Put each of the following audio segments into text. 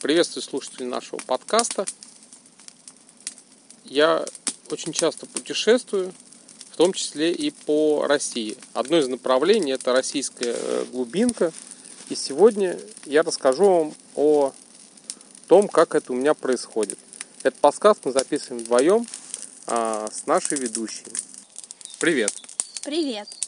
Приветствую слушателей нашего подкаста. Я очень часто путешествую, в том числе и по России. Одно из направлений – это российская э, глубинка. И сегодня я расскажу вам о том, как это у меня происходит. Этот подкаст мы записываем вдвоем а, с нашей ведущей. Привет! Привет!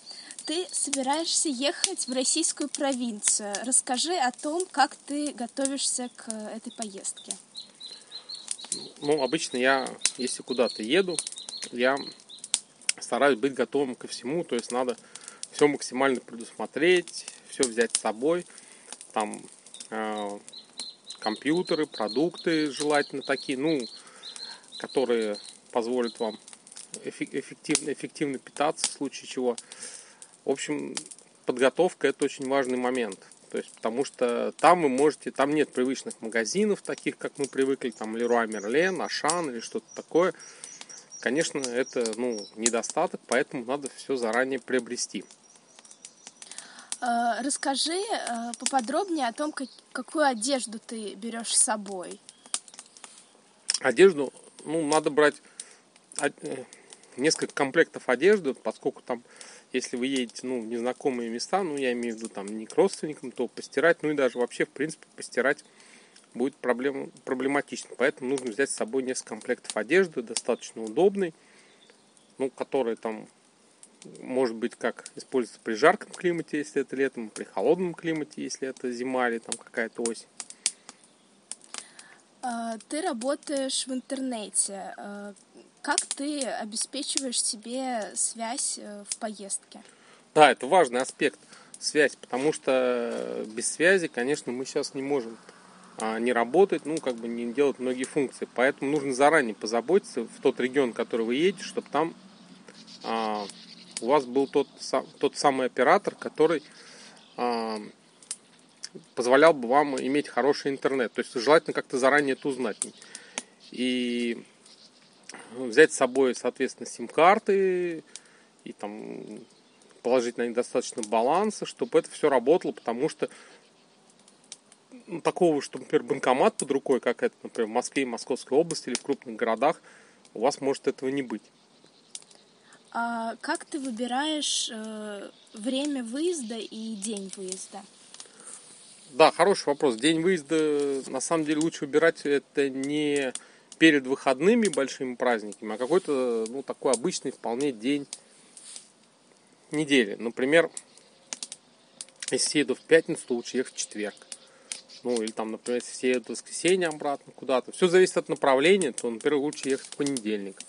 Ты собираешься ехать в российскую провинцию. Расскажи о том, как ты готовишься к этой поездке. Ну, обычно я, если куда-то еду, я стараюсь быть готовым ко всему, то есть надо все максимально предусмотреть, все взять с собой, там э, компьютеры, продукты желательно такие, ну, которые позволят вам эффективно, эффективно питаться в случае чего. В общем, подготовка это очень важный момент. То есть, потому что там вы можете, там нет привычных магазинов, таких, как мы привыкли, там Леруа Мерлен, Ашан или что-то такое. Конечно, это ну, недостаток, поэтому надо все заранее приобрести. Э, расскажи э, поподробнее о том, какую одежду ты берешь с собой. Одежду, ну, надо брать э, несколько комплектов одежды, поскольку там если вы едете ну, в незнакомые места, ну, я имею в виду там не к родственникам, то постирать, ну и даже вообще, в принципе, постирать будет проблем, проблематично. Поэтому нужно взять с собой несколько комплектов одежды, достаточно удобной, ну, которые там, может быть, как используются при жарком климате, если это летом, при холодном климате, если это зима или там какая-то осень. А, ты работаешь в интернете. Как ты обеспечиваешь себе связь э, в поездке? Да, это важный аспект связь, потому что без связи, конечно, мы сейчас не можем а, не работать, ну, как бы не делать многие функции. Поэтому нужно заранее позаботиться в тот регион, в который вы едете, чтобы там а, у вас был тот, тот самый оператор, который а, позволял бы вам иметь хороший интернет. То есть желательно как-то заранее это узнать. И взять с собой, соответственно, сим-карты и там положить на них достаточно баланса, чтобы это все работало, потому что ну, такого, что, например, банкомат под рукой, как это, например, в Москве, Московской области или в крупных городах, у вас может этого не быть. А как ты выбираешь э, время выезда и день выезда? Да, хороший вопрос. День выезда, на самом деле, лучше выбирать это не перед выходными большими праздниками, а какой-то, ну, такой обычный вполне день недели. Например, если еду в пятницу, то лучше ехать в четверг. Ну, или там, например, если еду в воскресенье обратно куда-то. Все зависит от направления, то, например, лучше ехать в понедельник.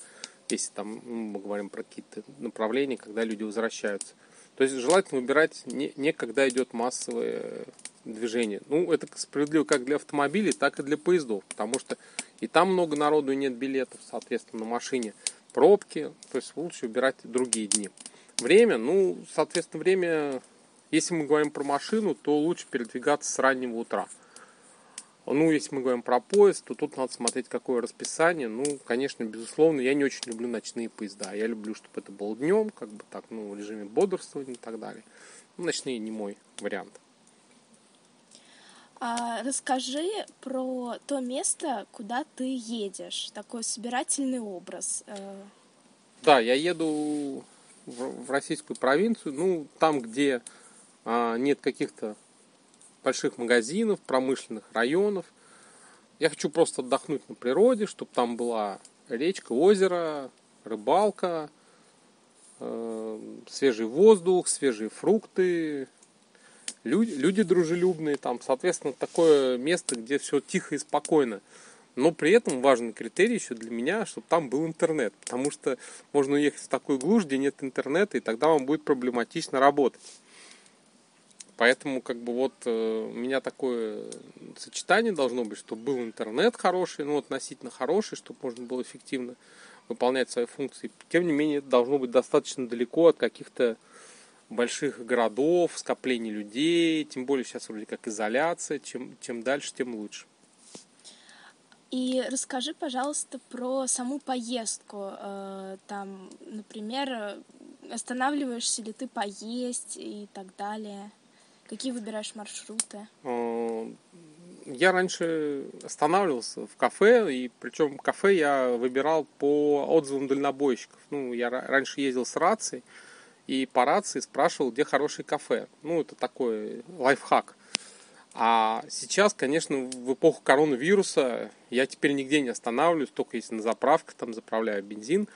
Если там ну, мы говорим про какие-то направления, когда люди возвращаются. То есть желательно выбирать не, не когда идет массовое движение. Ну, это справедливо как для автомобилей, так и для поездов. Потому что и там много народу и нет билетов, соответственно, на машине пробки, то есть лучше выбирать другие дни. Время, ну, соответственно, время, если мы говорим про машину, то лучше передвигаться с раннего утра. Ну, если мы говорим про поезд, то тут надо смотреть, какое расписание. Ну, конечно, безусловно, я не очень люблю ночные поезда. Я люблю, чтобы это было днем, как бы так, ну, в режиме бодрствования и так далее. Ну, ночные не мой вариант. А расскажи про то место, куда ты едешь, такой собирательный образ. Э. Да, я еду в, российскую провинцию, ну, там, где а, нет каких-то больших магазинов, промышленных районов. Я хочу просто отдохнуть на природе, чтобы там была речка, озеро, рыбалка, э, свежий воздух, свежие фрукты, люди, люди дружелюбные, там, соответственно, такое место, где все тихо и спокойно. Но при этом важный критерий еще для меня, чтобы там был интернет. Потому что можно уехать в такую глушь, где нет интернета, и тогда вам будет проблематично работать. Поэтому как бы вот э, у меня такое сочетание должно быть, чтобы был интернет хороший, ну относительно хороший, чтобы можно было эффективно выполнять свои функции. Тем не менее, это должно быть достаточно далеко от каких-то больших городов, скоплений людей, тем более сейчас вроде как изоляция, чем, чем дальше, тем лучше. И расскажи, пожалуйста, про саму поездку. Э, там, например, останавливаешься ли ты поесть и так далее? Какие выбираешь маршруты? Э, я раньше останавливался в кафе, и причем кафе я выбирал по отзывам дальнобойщиков. Ну, я раньше ездил с рацией, и по рации спрашивал, где хороший кафе. Ну, это такой лайфхак. А сейчас, конечно, в эпоху коронавируса я теперь нигде не останавливаюсь, только если на заправках там заправляю бензин.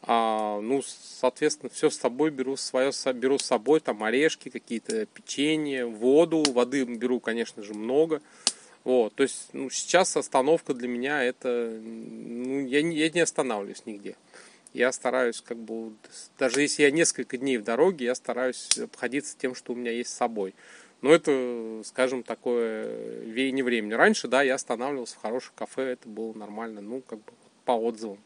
А, ну, соответственно, все с собой беру, свое беру с собой, там орешки, какие-то печенье, воду, воды беру, конечно же, много. Вот, то есть, ну, сейчас остановка для меня это, ну, я я не останавливаюсь нигде. Я стараюсь, как бы, даже если я несколько дней в дороге, я стараюсь обходиться тем, что у меня есть с собой. Но это, скажем, такое веяние времени. Раньше, да, я останавливался в хорошем кафе, это было нормально, ну, как бы, по отзывам.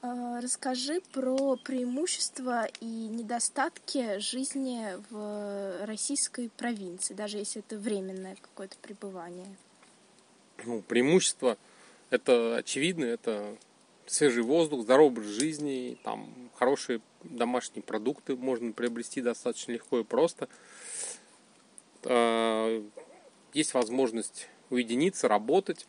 А, расскажи про преимущества и недостатки жизни в российской провинции, даже если это временное какое-то пребывание. Ну, преимущество это очевидно, это свежий воздух, здоровый образ жизни, там хорошие домашние продукты можно приобрести достаточно легко и просто. А, есть возможность уединиться, работать,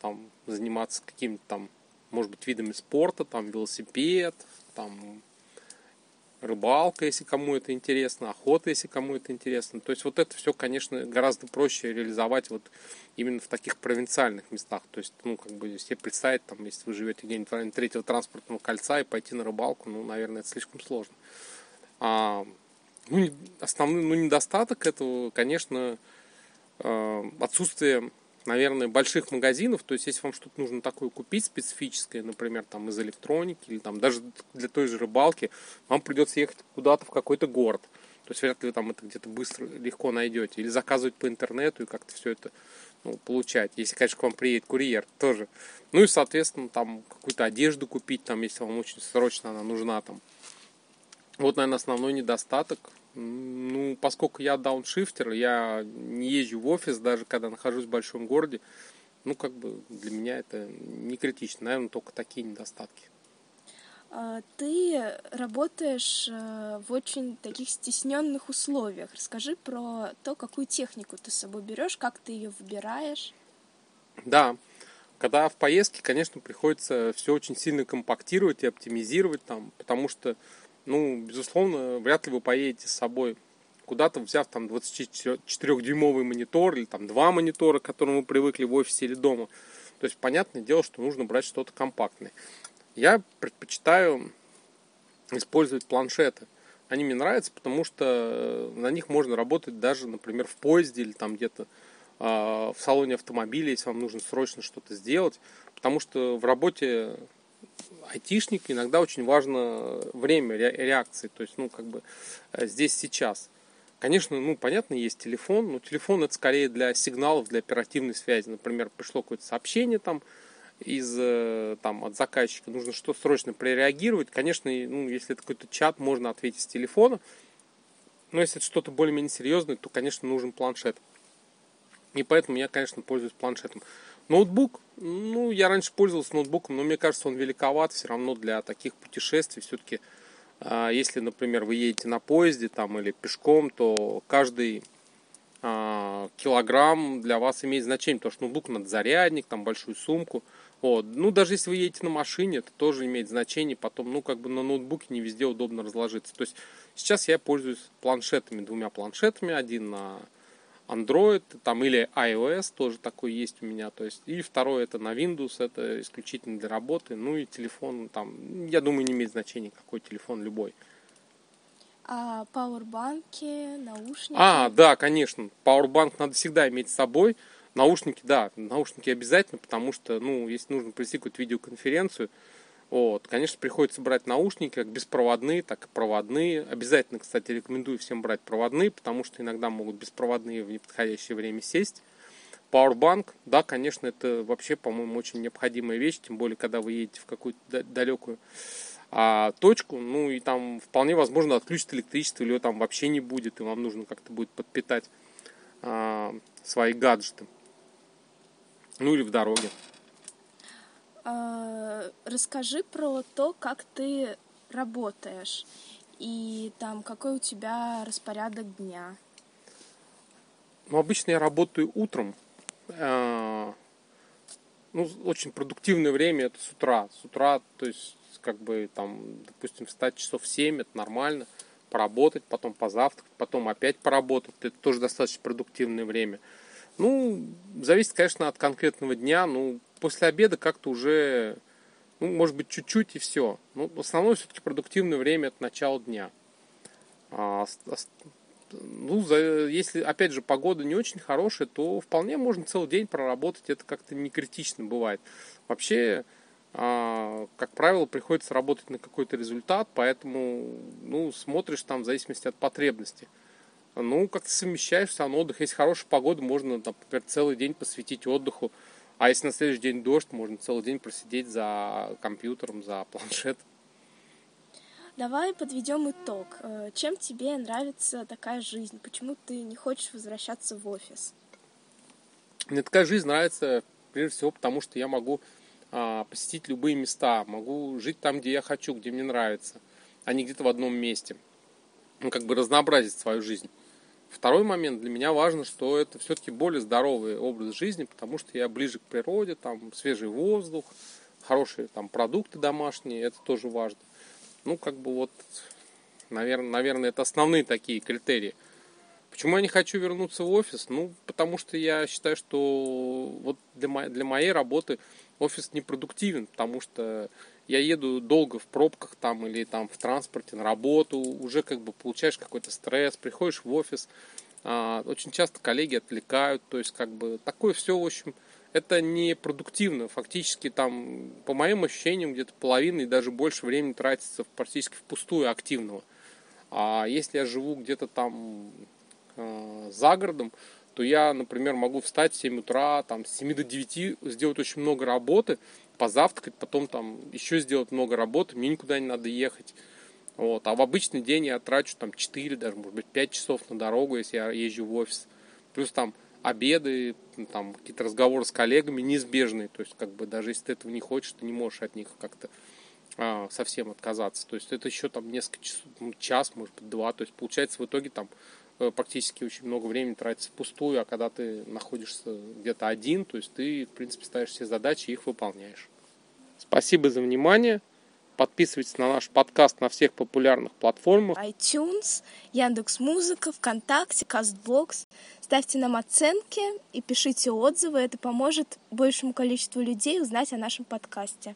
там, заниматься каким-то там может быть, видами спорта, там велосипед, там рыбалка, если кому это интересно, охота, если кому это интересно. То есть вот это все, конечно, гораздо проще реализовать вот именно в таких провинциальных местах. То есть, ну, как бы себе представить, там, если вы живете где-нибудь в районе третьего транспортного кольца и пойти на рыбалку, ну, наверное, это слишком сложно. А, ну, основной ну, недостаток этого, конечно, э, отсутствие наверное, больших магазинов, то есть если вам что-то нужно такое купить специфическое, например, там из электроники или там даже для той же рыбалки, вам придется ехать куда-то в какой-то город. То есть вряд ли вы там это где-то быстро, легко найдете. Или заказывать по интернету и как-то все это ну, получать. Если, конечно, к вам приедет курьер, тоже. Ну и, соответственно, там какую-то одежду купить, там, если вам очень срочно она нужна. Там. Вот, наверное, основной недостаток. Ну, поскольку я дауншифтер, я не езжу в офис, даже когда нахожусь в большом городе, ну, как бы для меня это не критично. Наверное, только такие недостатки. А, ты работаешь э, в очень таких стесненных условиях. Расскажи про то, какую технику ты с собой берешь, как ты ее выбираешь. Да, когда в поездке, конечно, приходится все очень сильно компактировать и оптимизировать там, потому что ну, безусловно, вряд ли вы поедете с собой куда-то, взяв там 24-дюймовый монитор или там два монитора, к которым вы привыкли в офисе или дома. То есть, понятное дело, что нужно брать что-то компактное. Я предпочитаю использовать планшеты. Они мне нравятся, потому что на них можно работать даже, например, в поезде или там где-то э, в салоне автомобиля, если вам нужно срочно что-то сделать. Потому что в работе айтишник, иногда очень важно время реакции, то есть, ну, как бы э, здесь сейчас. Конечно, ну, понятно, есть телефон, но телефон это скорее для сигналов, для оперативной связи. Например, пришло какое-то сообщение там из, э, там, от заказчика, нужно что срочно прореагировать. Конечно, ну, если это какой-то чат, можно ответить с телефона. Но если это что-то более-менее серьезное, то, конечно, нужен планшет. И поэтому я, конечно, пользуюсь планшетом. Ноутбук, ну, я раньше пользовался ноутбуком, но мне кажется, он великоват все равно для таких путешествий. Все-таки, а, если, например, вы едете на поезде там или пешком, то каждый а, килограмм для вас имеет значение, потому что ноутбук надо зарядник, там большую сумку. Вот. Ну, даже если вы едете на машине, это тоже имеет значение. Потом, ну, как бы на ноутбуке не везде удобно разложиться. То есть сейчас я пользуюсь планшетами, двумя планшетами. Один на Android, там или iOS тоже такой есть у меня, то есть и второй это на Windows, это исключительно для работы, ну и телефон там, я думаю, не имеет значения какой телефон любой. А пауэрбанки, наушники? А, да, конечно, пауэрбанк надо всегда иметь с собой, наушники, да, наушники обязательно, потому что, ну, если нужно провести какую-то видеоконференцию, вот, конечно, приходится брать наушники, как беспроводные, так и проводные. Обязательно, кстати, рекомендую всем брать проводные, потому что иногда могут беспроводные в неподходящее время сесть. Powerbank, да, конечно, это вообще, по-моему, очень необходимая вещь, тем более, когда вы едете в какую-то далекую а, точку, ну и там вполне возможно отключить электричество, или его там вообще не будет, и вам нужно как-то будет подпитать а, свои гаджеты. Ну или в дороге. А, расскажи про то, как ты работаешь и там какой у тебя распорядок дня. Ну, обычно я работаю утром. Э, ну, очень продуктивное время это с утра. С утра, то есть, как бы там, допустим, встать часов в 7, это нормально. Поработать, потом позавтракать, потом опять поработать. Это тоже достаточно продуктивное время. Ну, зависит, конечно, от конкретного дня. Ну, после обеда как-то уже, ну, может быть, чуть-чуть и все. Ну, основное все-таки продуктивное время это начало дня. А, ну, за, если, опять же, погода не очень хорошая, то вполне можно целый день проработать. Это как-то не критично бывает. Вообще, а, как правило, приходится работать на какой-то результат, поэтому, ну, смотришь там в зависимости от потребности. Ну, как-то совмещаешь сам отдых. Если хорошая погода, можно, например, целый день посвятить отдыху. А если на следующий день дождь, можно целый день просидеть за компьютером, за планшетом. Давай подведем итог. Э, чем тебе нравится такая жизнь? Почему ты не хочешь возвращаться в офис? Мне такая жизнь нравится прежде всего потому, что я могу а, посетить любые места, могу жить там, где я хочу, где мне нравится, а не где-то в одном месте. Ну, как бы разнообразить свою жизнь. Второй момент, для меня важно, что это все-таки более здоровый образ жизни, потому что я ближе к природе, там свежий воздух, хорошие там продукты домашние, это тоже важно. Ну, как бы вот, наверное, наверное, это основные такие критерии. Почему я не хочу вернуться в офис? Ну, потому что я считаю, что вот для, моей, для моей работы офис непродуктивен, потому что я еду долго в пробках там или там в транспорте на работу, уже как бы получаешь какой-то стресс, приходишь в офис, а, очень часто коллеги отвлекают, то есть как бы такое все, в общем, это не продуктивно. Фактически там, по моим ощущениям, где-то половина и даже больше времени тратится практически впустую активного. А если я живу где-то там э, за городом, то я, например, могу встать в 7 утра, там, с 7 до 9, сделать очень много работы, позавтракать, потом там еще сделать много работы, мне никуда не надо ехать. Вот. А в обычный день я трачу там 4, даже, может быть, 5 часов на дорогу, если я езжу в офис. Плюс там обеды, там какие-то разговоры с коллегами неизбежные. То есть, как бы даже если ты этого не хочешь, ты не можешь от них как-то а, совсем отказаться. То есть это еще там несколько часов, ну, час, может быть, два. То есть получается в итоге там практически очень много времени тратится впустую, а когда ты находишься где-то один, то есть ты, в принципе, ставишь все задачи и их выполняешь. Спасибо за внимание. Подписывайтесь на наш подкаст на всех популярных платформах. iTunes, Яндекс.Музыка, ВКонтакте, Кастбокс. Ставьте нам оценки и пишите отзывы. Это поможет большему количеству людей узнать о нашем подкасте.